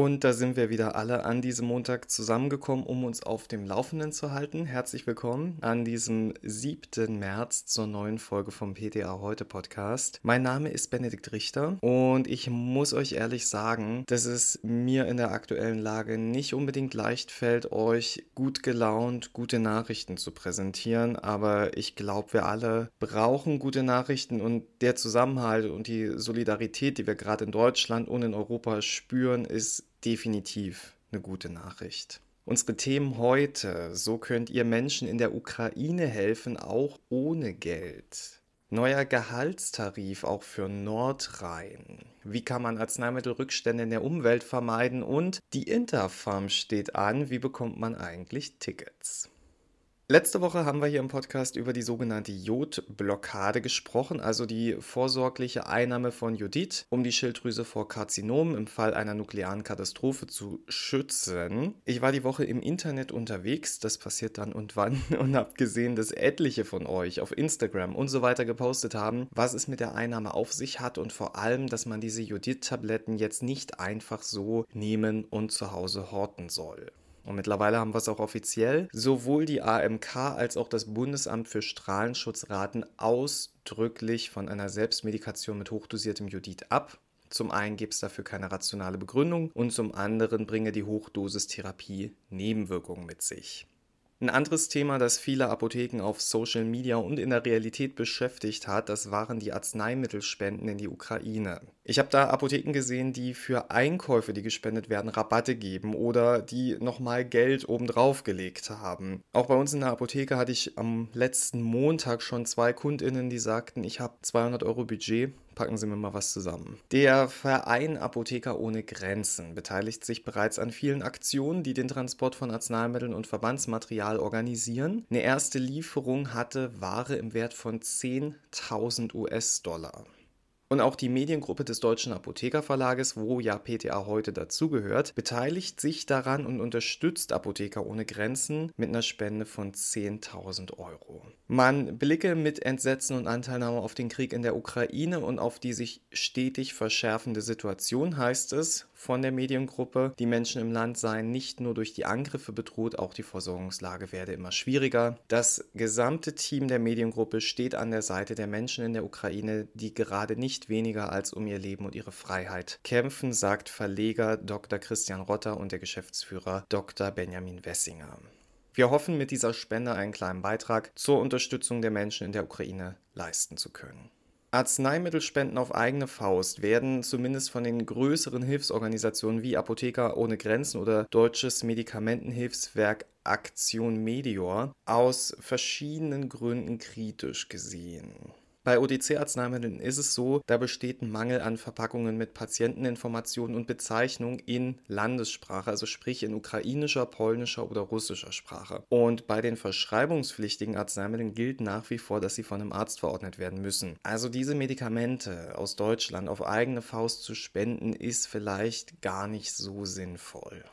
Und da sind wir wieder alle an diesem Montag zusammengekommen, um uns auf dem Laufenden zu halten. Herzlich willkommen an diesem 7. März zur neuen Folge vom PTA Heute Podcast. Mein Name ist Benedikt Richter und ich muss euch ehrlich sagen, dass es mir in der aktuellen Lage nicht unbedingt leicht fällt, euch gut gelaunt gute Nachrichten zu präsentieren. Aber ich glaube, wir alle brauchen gute Nachrichten und der Zusammenhalt und die Solidarität, die wir gerade in Deutschland und in Europa spüren, ist definitiv eine gute Nachricht. Unsere Themen heute, so könnt ihr Menschen in der Ukraine helfen, auch ohne Geld. Neuer Gehaltstarif auch für Nordrhein. Wie kann man Arzneimittelrückstände in der Umwelt vermeiden? Und die Interfarm steht an. Wie bekommt man eigentlich Tickets? Letzte Woche haben wir hier im Podcast über die sogenannte Jodblockade gesprochen, also die vorsorgliche Einnahme von Jodid, um die Schilddrüse vor Karzinomen im Fall einer nuklearen Katastrophe zu schützen. Ich war die Woche im Internet unterwegs, das passiert dann und wann, und habe gesehen, dass etliche von euch auf Instagram und so weiter gepostet haben, was es mit der Einnahme auf sich hat und vor allem, dass man diese Jodid-Tabletten jetzt nicht einfach so nehmen und zu Hause horten soll. Und mittlerweile haben wir es auch offiziell. Sowohl die AMK als auch das Bundesamt für Strahlenschutz raten ausdrücklich von einer Selbstmedikation mit hochdosiertem Jodid ab. Zum einen gibt es dafür keine rationale Begründung und zum anderen bringe die Hochdosistherapie Nebenwirkungen mit sich. Ein anderes Thema, das viele Apotheken auf Social Media und in der Realität beschäftigt hat, das waren die Arzneimittelspenden in die Ukraine. Ich habe da Apotheken gesehen, die für Einkäufe, die gespendet werden, Rabatte geben oder die nochmal Geld obendrauf gelegt haben. Auch bei uns in der Apotheke hatte ich am letzten Montag schon zwei Kundinnen, die sagten, ich habe 200 Euro Budget, packen Sie mir mal was zusammen. Der Verein Apotheker ohne Grenzen beteiligt sich bereits an vielen Aktionen, die den Transport von Arzneimitteln und Verbandsmaterial organisieren. Eine erste Lieferung hatte Ware im Wert von 10.000 US-Dollar. Und auch die Mediengruppe des Deutschen Apothekerverlages, wo ja PTA heute dazugehört, beteiligt sich daran und unterstützt Apotheker ohne Grenzen mit einer Spende von 10.000 Euro. Man blicke mit Entsetzen und Anteilnahme auf den Krieg in der Ukraine und auf die sich stetig verschärfende Situation, heißt es von der Mediengruppe. Die Menschen im Land seien nicht nur durch die Angriffe bedroht, auch die Versorgungslage werde immer schwieriger. Das gesamte Team der Mediengruppe steht an der Seite der Menschen in der Ukraine, die gerade nicht weniger als um ihr Leben und ihre Freiheit kämpfen, sagt Verleger Dr. Christian Rotter und der Geschäftsführer Dr. Benjamin Wessinger. Wir hoffen, mit dieser Spende einen kleinen Beitrag zur Unterstützung der Menschen in der Ukraine leisten zu können. Arzneimittelspenden auf eigene Faust werden zumindest von den größeren Hilfsorganisationen wie Apotheker ohne Grenzen oder Deutsches Medikamentenhilfswerk Aktion Medior aus verschiedenen Gründen kritisch gesehen. Bei OTC-Arzneimitteln ist es so, da besteht ein Mangel an Verpackungen mit Patienteninformationen und Bezeichnung in Landessprache, also sprich in ukrainischer, polnischer oder russischer Sprache. Und bei den verschreibungspflichtigen Arzneimitteln gilt nach wie vor, dass sie von einem Arzt verordnet werden müssen. Also diese Medikamente aus Deutschland auf eigene Faust zu spenden, ist vielleicht gar nicht so sinnvoll.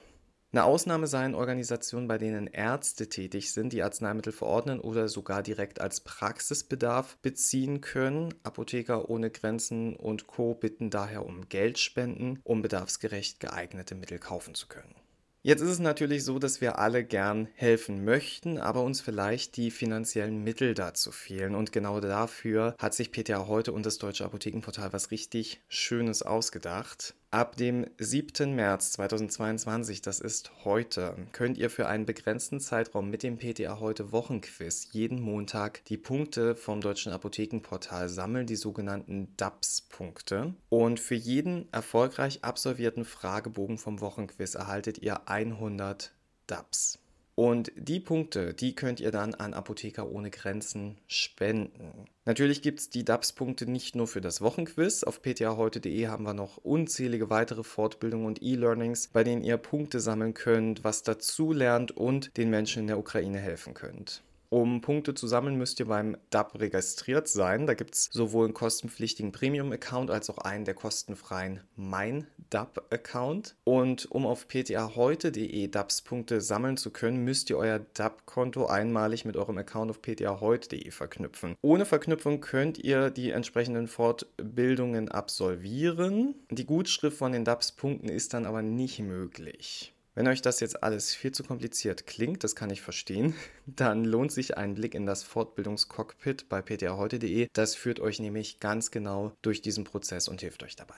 Eine Ausnahme seien Organisationen, bei denen Ärzte tätig sind, die Arzneimittel verordnen oder sogar direkt als Praxisbedarf beziehen können. Apotheker ohne Grenzen und Co bitten daher um Geldspenden, um bedarfsgerecht geeignete Mittel kaufen zu können. Jetzt ist es natürlich so, dass wir alle gern helfen möchten, aber uns vielleicht die finanziellen Mittel dazu fehlen. Und genau dafür hat sich PTA heute und das Deutsche Apothekenportal was richtig Schönes ausgedacht. Ab dem 7. März 2022, das ist heute, könnt ihr für einen begrenzten Zeitraum mit dem PTA heute Wochenquiz jeden Montag die Punkte vom Deutschen Apothekenportal sammeln, die sogenannten DAPS-Punkte. Und für jeden erfolgreich absolvierten Fragebogen vom Wochenquiz erhaltet ihr 100 DAPS. Und die Punkte, die könnt ihr dann an Apotheker ohne Grenzen spenden. Natürlich gibt es die DAPS-Punkte nicht nur für das Wochenquiz. Auf ptaheute.de haben wir noch unzählige weitere Fortbildungen und E-Learnings, bei denen ihr Punkte sammeln könnt, was dazu lernt und den Menschen in der Ukraine helfen könnt. Um Punkte zu sammeln, müsst ihr beim DAP registriert sein. Da gibt es sowohl einen kostenpflichtigen Premium-Account als auch einen der kostenfreien Mein DAP-Account. Und um auf ptaheute.de DAPS-Punkte sammeln zu können, müsst ihr euer DAP-Konto einmalig mit eurem Account auf ptaheute.de verknüpfen. Ohne Verknüpfung könnt ihr die entsprechenden Fortbildungen absolvieren. Die Gutschrift von den DAPS-Punkten ist dann aber nicht möglich. Wenn euch das jetzt alles viel zu kompliziert klingt, das kann ich verstehen, dann lohnt sich ein Blick in das Fortbildungscockpit bei ptaheute.de. Das führt euch nämlich ganz genau durch diesen Prozess und hilft euch dabei.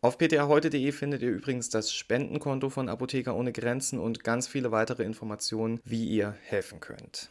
Auf ptaheute.de findet ihr übrigens das Spendenkonto von Apotheker ohne Grenzen und ganz viele weitere Informationen, wie ihr helfen könnt.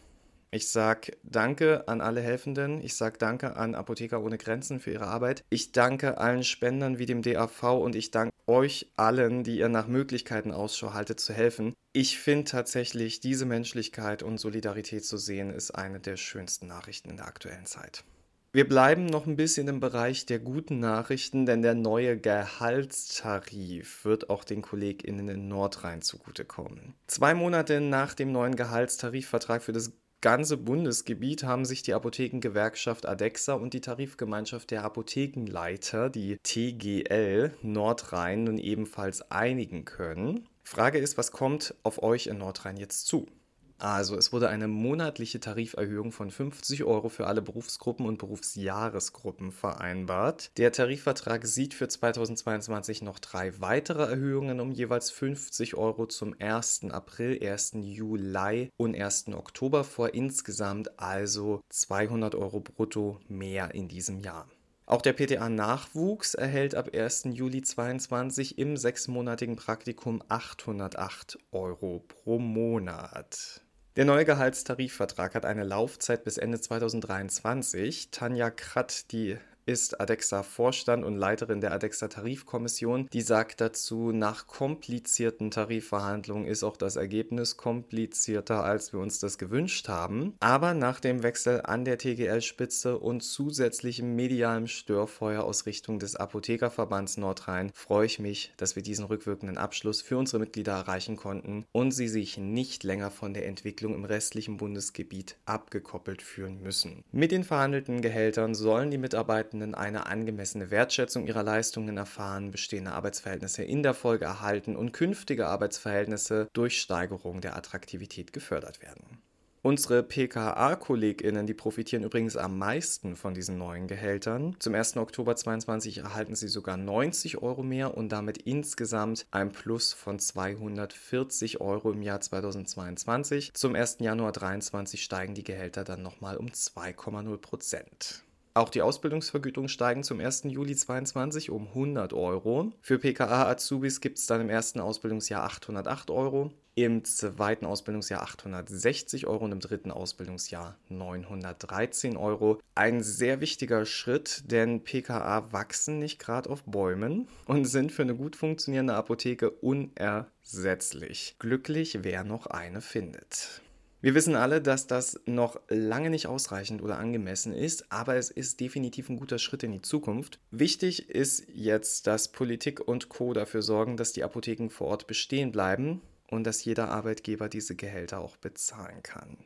Ich sage Danke an alle Helfenden. Ich sage Danke an Apotheker ohne Grenzen für ihre Arbeit. Ich danke allen Spendern wie dem DAV und ich danke euch allen, die ihr nach Möglichkeiten Ausschau haltet, zu helfen. Ich finde tatsächlich, diese Menschlichkeit und Solidarität zu sehen, ist eine der schönsten Nachrichten in der aktuellen Zeit. Wir bleiben noch ein bisschen im Bereich der guten Nachrichten, denn der neue Gehaltstarif wird auch den KollegInnen in Nordrhein zugutekommen. Zwei Monate nach dem neuen Gehaltstarifvertrag für das ganze Bundesgebiet haben sich die Apothekengewerkschaft ADEXA und die Tarifgemeinschaft der Apothekenleiter, die TGL Nordrhein, nun ebenfalls einigen können. Frage ist, was kommt auf euch in Nordrhein jetzt zu? Also es wurde eine monatliche Tariferhöhung von 50 Euro für alle Berufsgruppen und Berufsjahresgruppen vereinbart. Der Tarifvertrag sieht für 2022 noch drei weitere Erhöhungen um jeweils 50 Euro zum 1. April, 1. Juli und 1. Oktober vor. Insgesamt also 200 Euro brutto mehr in diesem Jahr. Auch der PTA-Nachwuchs erhält ab 1. Juli 2022 im sechsmonatigen Praktikum 808 Euro pro Monat. Der neue Gehaltstarifvertrag hat eine Laufzeit bis Ende 2023. Tanja Kratt, die ist ADEXA-Vorstand und Leiterin der ADEXA-Tarifkommission. Die sagt dazu, nach komplizierten Tarifverhandlungen ist auch das Ergebnis komplizierter, als wir uns das gewünscht haben. Aber nach dem Wechsel an der TGL-Spitze und zusätzlichem medialem Störfeuer aus Richtung des Apothekerverbands Nordrhein freue ich mich, dass wir diesen rückwirkenden Abschluss für unsere Mitglieder erreichen konnten und sie sich nicht länger von der Entwicklung im restlichen Bundesgebiet abgekoppelt fühlen müssen. Mit den verhandelten Gehältern sollen die Mitarbeiter Mitarbeitenden eine angemessene Wertschätzung ihrer Leistungen erfahren, bestehende Arbeitsverhältnisse in der Folge erhalten und künftige Arbeitsverhältnisse durch Steigerung der Attraktivität gefördert werden. Unsere PKA-KollegInnen, die profitieren übrigens am meisten von diesen neuen Gehältern. Zum 1. Oktober 2022 erhalten sie sogar 90 Euro mehr und damit insgesamt ein Plus von 240 Euro im Jahr 2022. Zum 1. Januar 2023 steigen die Gehälter dann nochmal um 2,0 Prozent. Auch die Ausbildungsvergütungen steigen zum 1. Juli 2022 um 100 Euro. Für PKA-Azubis gibt es dann im ersten Ausbildungsjahr 808 Euro, im zweiten Ausbildungsjahr 860 Euro und im dritten Ausbildungsjahr 913 Euro. Ein sehr wichtiger Schritt, denn PKA wachsen nicht gerade auf Bäumen und sind für eine gut funktionierende Apotheke unersetzlich. Glücklich, wer noch eine findet. Wir wissen alle, dass das noch lange nicht ausreichend oder angemessen ist, aber es ist definitiv ein guter Schritt in die Zukunft. Wichtig ist jetzt, dass Politik und Co dafür sorgen, dass die Apotheken vor Ort bestehen bleiben und dass jeder Arbeitgeber diese Gehälter auch bezahlen kann.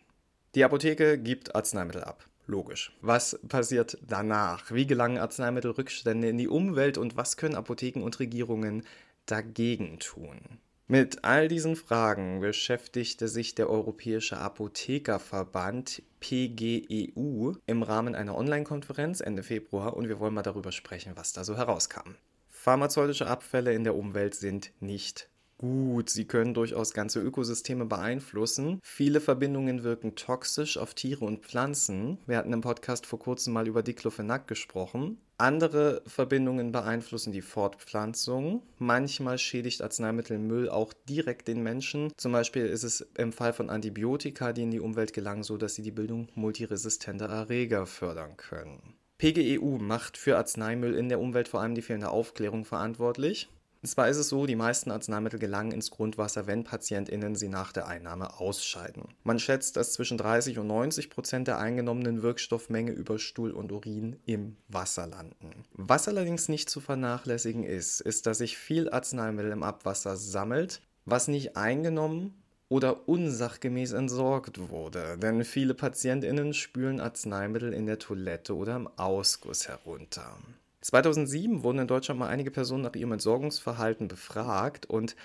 Die Apotheke gibt Arzneimittel ab. Logisch. Was passiert danach? Wie gelangen Arzneimittelrückstände in die Umwelt und was können Apotheken und Regierungen dagegen tun? Mit all diesen Fragen beschäftigte sich der Europäische Apothekerverband PGEU im Rahmen einer Online-Konferenz Ende Februar und wir wollen mal darüber sprechen, was da so herauskam. Pharmazeutische Abfälle in der Umwelt sind nicht gut. Sie können durchaus ganze Ökosysteme beeinflussen. Viele Verbindungen wirken toxisch auf Tiere und Pflanzen. Wir hatten im Podcast vor kurzem mal über Diclofenac gesprochen. Andere Verbindungen beeinflussen die Fortpflanzung. Manchmal schädigt Arzneimittelmüll auch direkt den Menschen. Zum Beispiel ist es im Fall von Antibiotika, die in die Umwelt gelangen, so, dass sie die Bildung multiresistenter Erreger fördern können. PGEU macht für Arzneimittel in der Umwelt vor allem die fehlende Aufklärung verantwortlich. Und zwar ist es so, die meisten Arzneimittel gelangen ins Grundwasser, wenn PatientInnen sie nach der Einnahme ausscheiden. Man schätzt, dass zwischen 30 und 90 Prozent der eingenommenen Wirkstoffmenge über Stuhl und Urin im Wasser landen. Was allerdings nicht zu vernachlässigen ist, ist, dass sich viel Arzneimittel im Abwasser sammelt, was nicht eingenommen oder unsachgemäß entsorgt wurde, denn viele Patientinnen spülen Arzneimittel in der Toilette oder im Ausguss herunter. 2007 wurden in Deutschland mal einige Personen nach ihrem Entsorgungsverhalten befragt und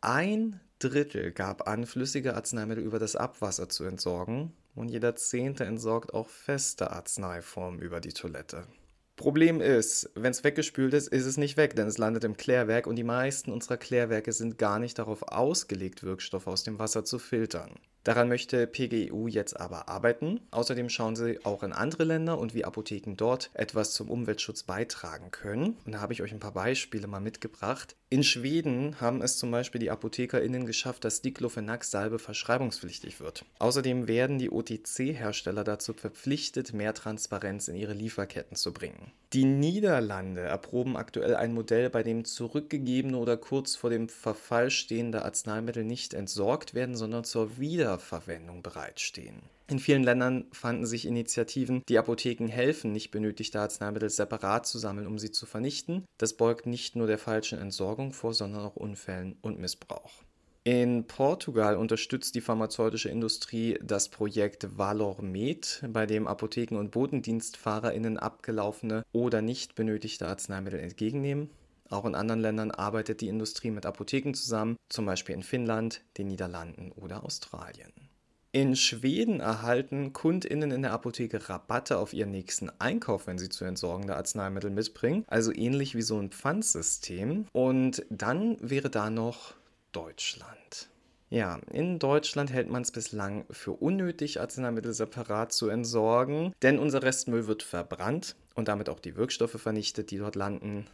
ein Drittel gab an, flüssige Arzneimittel über das Abwasser zu entsorgen und jeder Zehnte entsorgt auch feste Arzneiformen über die Toilette. Problem ist, wenn es weggespült ist, ist es nicht weg, denn es landet im Klärwerk und die meisten unserer Klärwerke sind gar nicht darauf ausgelegt, Wirkstoffe aus dem Wasser zu filtern. Daran möchte PGEU jetzt aber arbeiten. Außerdem schauen sie auch in andere Länder und wie Apotheken dort etwas zum Umweltschutz beitragen können. Und da habe ich euch ein paar Beispiele mal mitgebracht. In Schweden haben es zum Beispiel die ApothekerInnen geschafft, dass Diclofenac-Salbe verschreibungspflichtig wird. Außerdem werden die OTC-Hersteller dazu verpflichtet, mehr Transparenz in ihre Lieferketten zu bringen. Die Niederlande erproben aktuell ein Modell, bei dem zurückgegebene oder kurz vor dem Verfall stehende Arzneimittel nicht entsorgt werden, sondern zur Wiederverwendung bereitstehen. In vielen Ländern fanden sich Initiativen, die Apotheken helfen, nicht benötigte Arzneimittel separat zu sammeln, um sie zu vernichten. Das beugt nicht nur der falschen Entsorgung vor, sondern auch Unfällen und Missbrauch. In Portugal unterstützt die pharmazeutische Industrie das Projekt Valormed, bei dem Apotheken und BotendienstfahrerInnen abgelaufene oder nicht benötigte Arzneimittel entgegennehmen. Auch in anderen Ländern arbeitet die Industrie mit Apotheken zusammen, zum Beispiel in Finnland, den Niederlanden oder Australien. In Schweden erhalten KundInnen in der Apotheke Rabatte auf ihren nächsten Einkauf, wenn sie zu entsorgende Arzneimittel mitbringen. Also ähnlich wie so ein Pfandsystem. Und dann wäre da noch Deutschland. Ja, in Deutschland hält man es bislang für unnötig, Arzneimittel separat zu entsorgen, denn unser Restmüll wird verbrannt und damit auch die Wirkstoffe vernichtet, die dort landen.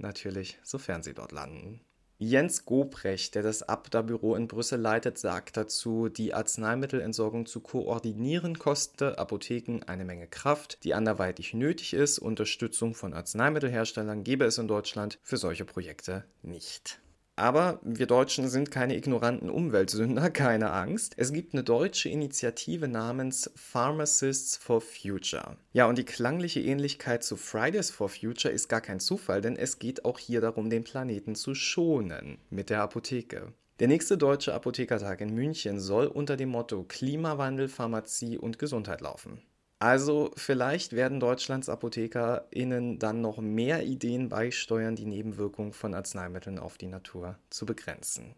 Natürlich, sofern sie dort landen. Jens Gobrecht, der das Abda-Büro in Brüssel leitet, sagt dazu, die Arzneimittelentsorgung zu koordinieren koste Apotheken eine Menge Kraft, die anderweitig nötig ist. Unterstützung von Arzneimittelherstellern gäbe es in Deutschland für solche Projekte nicht. Aber wir Deutschen sind keine ignoranten Umweltsünder, keine Angst. Es gibt eine deutsche Initiative namens Pharmacists for Future. Ja, und die klangliche Ähnlichkeit zu Fridays for Future ist gar kein Zufall, denn es geht auch hier darum, den Planeten zu schonen mit der Apotheke. Der nächste deutsche Apothekertag in München soll unter dem Motto Klimawandel, Pharmazie und Gesundheit laufen. Also vielleicht werden Deutschlands ApothekerInnen dann noch mehr Ideen beisteuern, die Nebenwirkungen von Arzneimitteln auf die Natur zu begrenzen.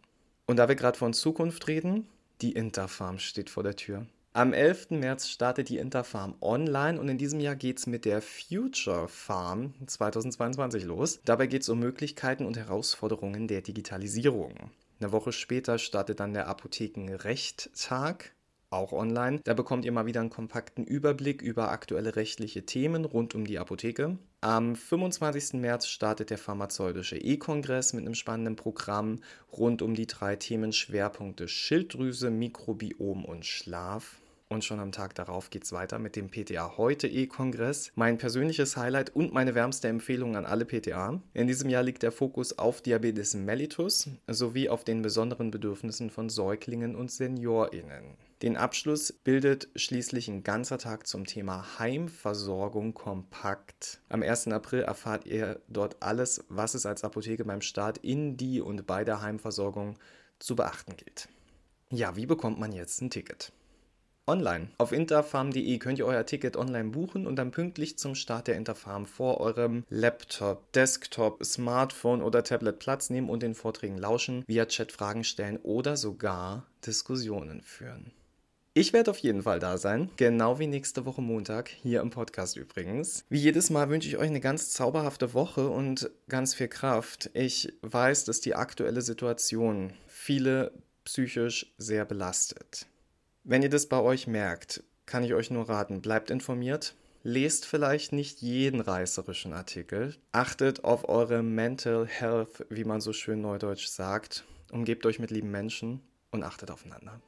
Und da wir gerade von Zukunft reden, die Interfarm steht vor der Tür. Am 11. März startet die Interfarm online und in diesem Jahr geht es mit der Future Farm 2022 los. Dabei geht es um Möglichkeiten und Herausforderungen der Digitalisierung. Eine Woche später startet dann der Apothekenrecht-Tag auch online. Da bekommt ihr mal wieder einen kompakten Überblick über aktuelle rechtliche Themen rund um die Apotheke. Am 25. März startet der pharmazeutische E-Kongress mit einem spannenden Programm rund um die drei Themenschwerpunkte Schilddrüse, Mikrobiom und Schlaf. Und schon am Tag darauf geht es weiter mit dem PTA Heute E-Kongress. Mein persönliches Highlight und meine wärmste Empfehlung an alle PTA. In diesem Jahr liegt der Fokus auf Diabetes mellitus sowie auf den besonderen Bedürfnissen von Säuglingen und SeniorInnen. Den Abschluss bildet schließlich ein ganzer Tag zum Thema Heimversorgung kompakt. Am 1. April erfahrt ihr dort alles, was es als Apotheke beim Start in die und bei der Heimversorgung zu beachten gilt. Ja, wie bekommt man jetzt ein Ticket? Online. Auf interfarm.de könnt ihr euer Ticket online buchen und dann pünktlich zum Start der Interfarm vor eurem Laptop, Desktop, Smartphone oder Tablet Platz nehmen und den Vorträgen lauschen, via Chat Fragen stellen oder sogar Diskussionen führen. Ich werde auf jeden Fall da sein, genau wie nächste Woche Montag, hier im Podcast übrigens. Wie jedes Mal wünsche ich euch eine ganz zauberhafte Woche und ganz viel Kraft. Ich weiß, dass die aktuelle Situation viele psychisch sehr belastet. Wenn ihr das bei euch merkt, kann ich euch nur raten, bleibt informiert, lest vielleicht nicht jeden reißerischen Artikel, achtet auf eure Mental Health, wie man so schön neudeutsch sagt, umgebt euch mit lieben Menschen und achtet aufeinander.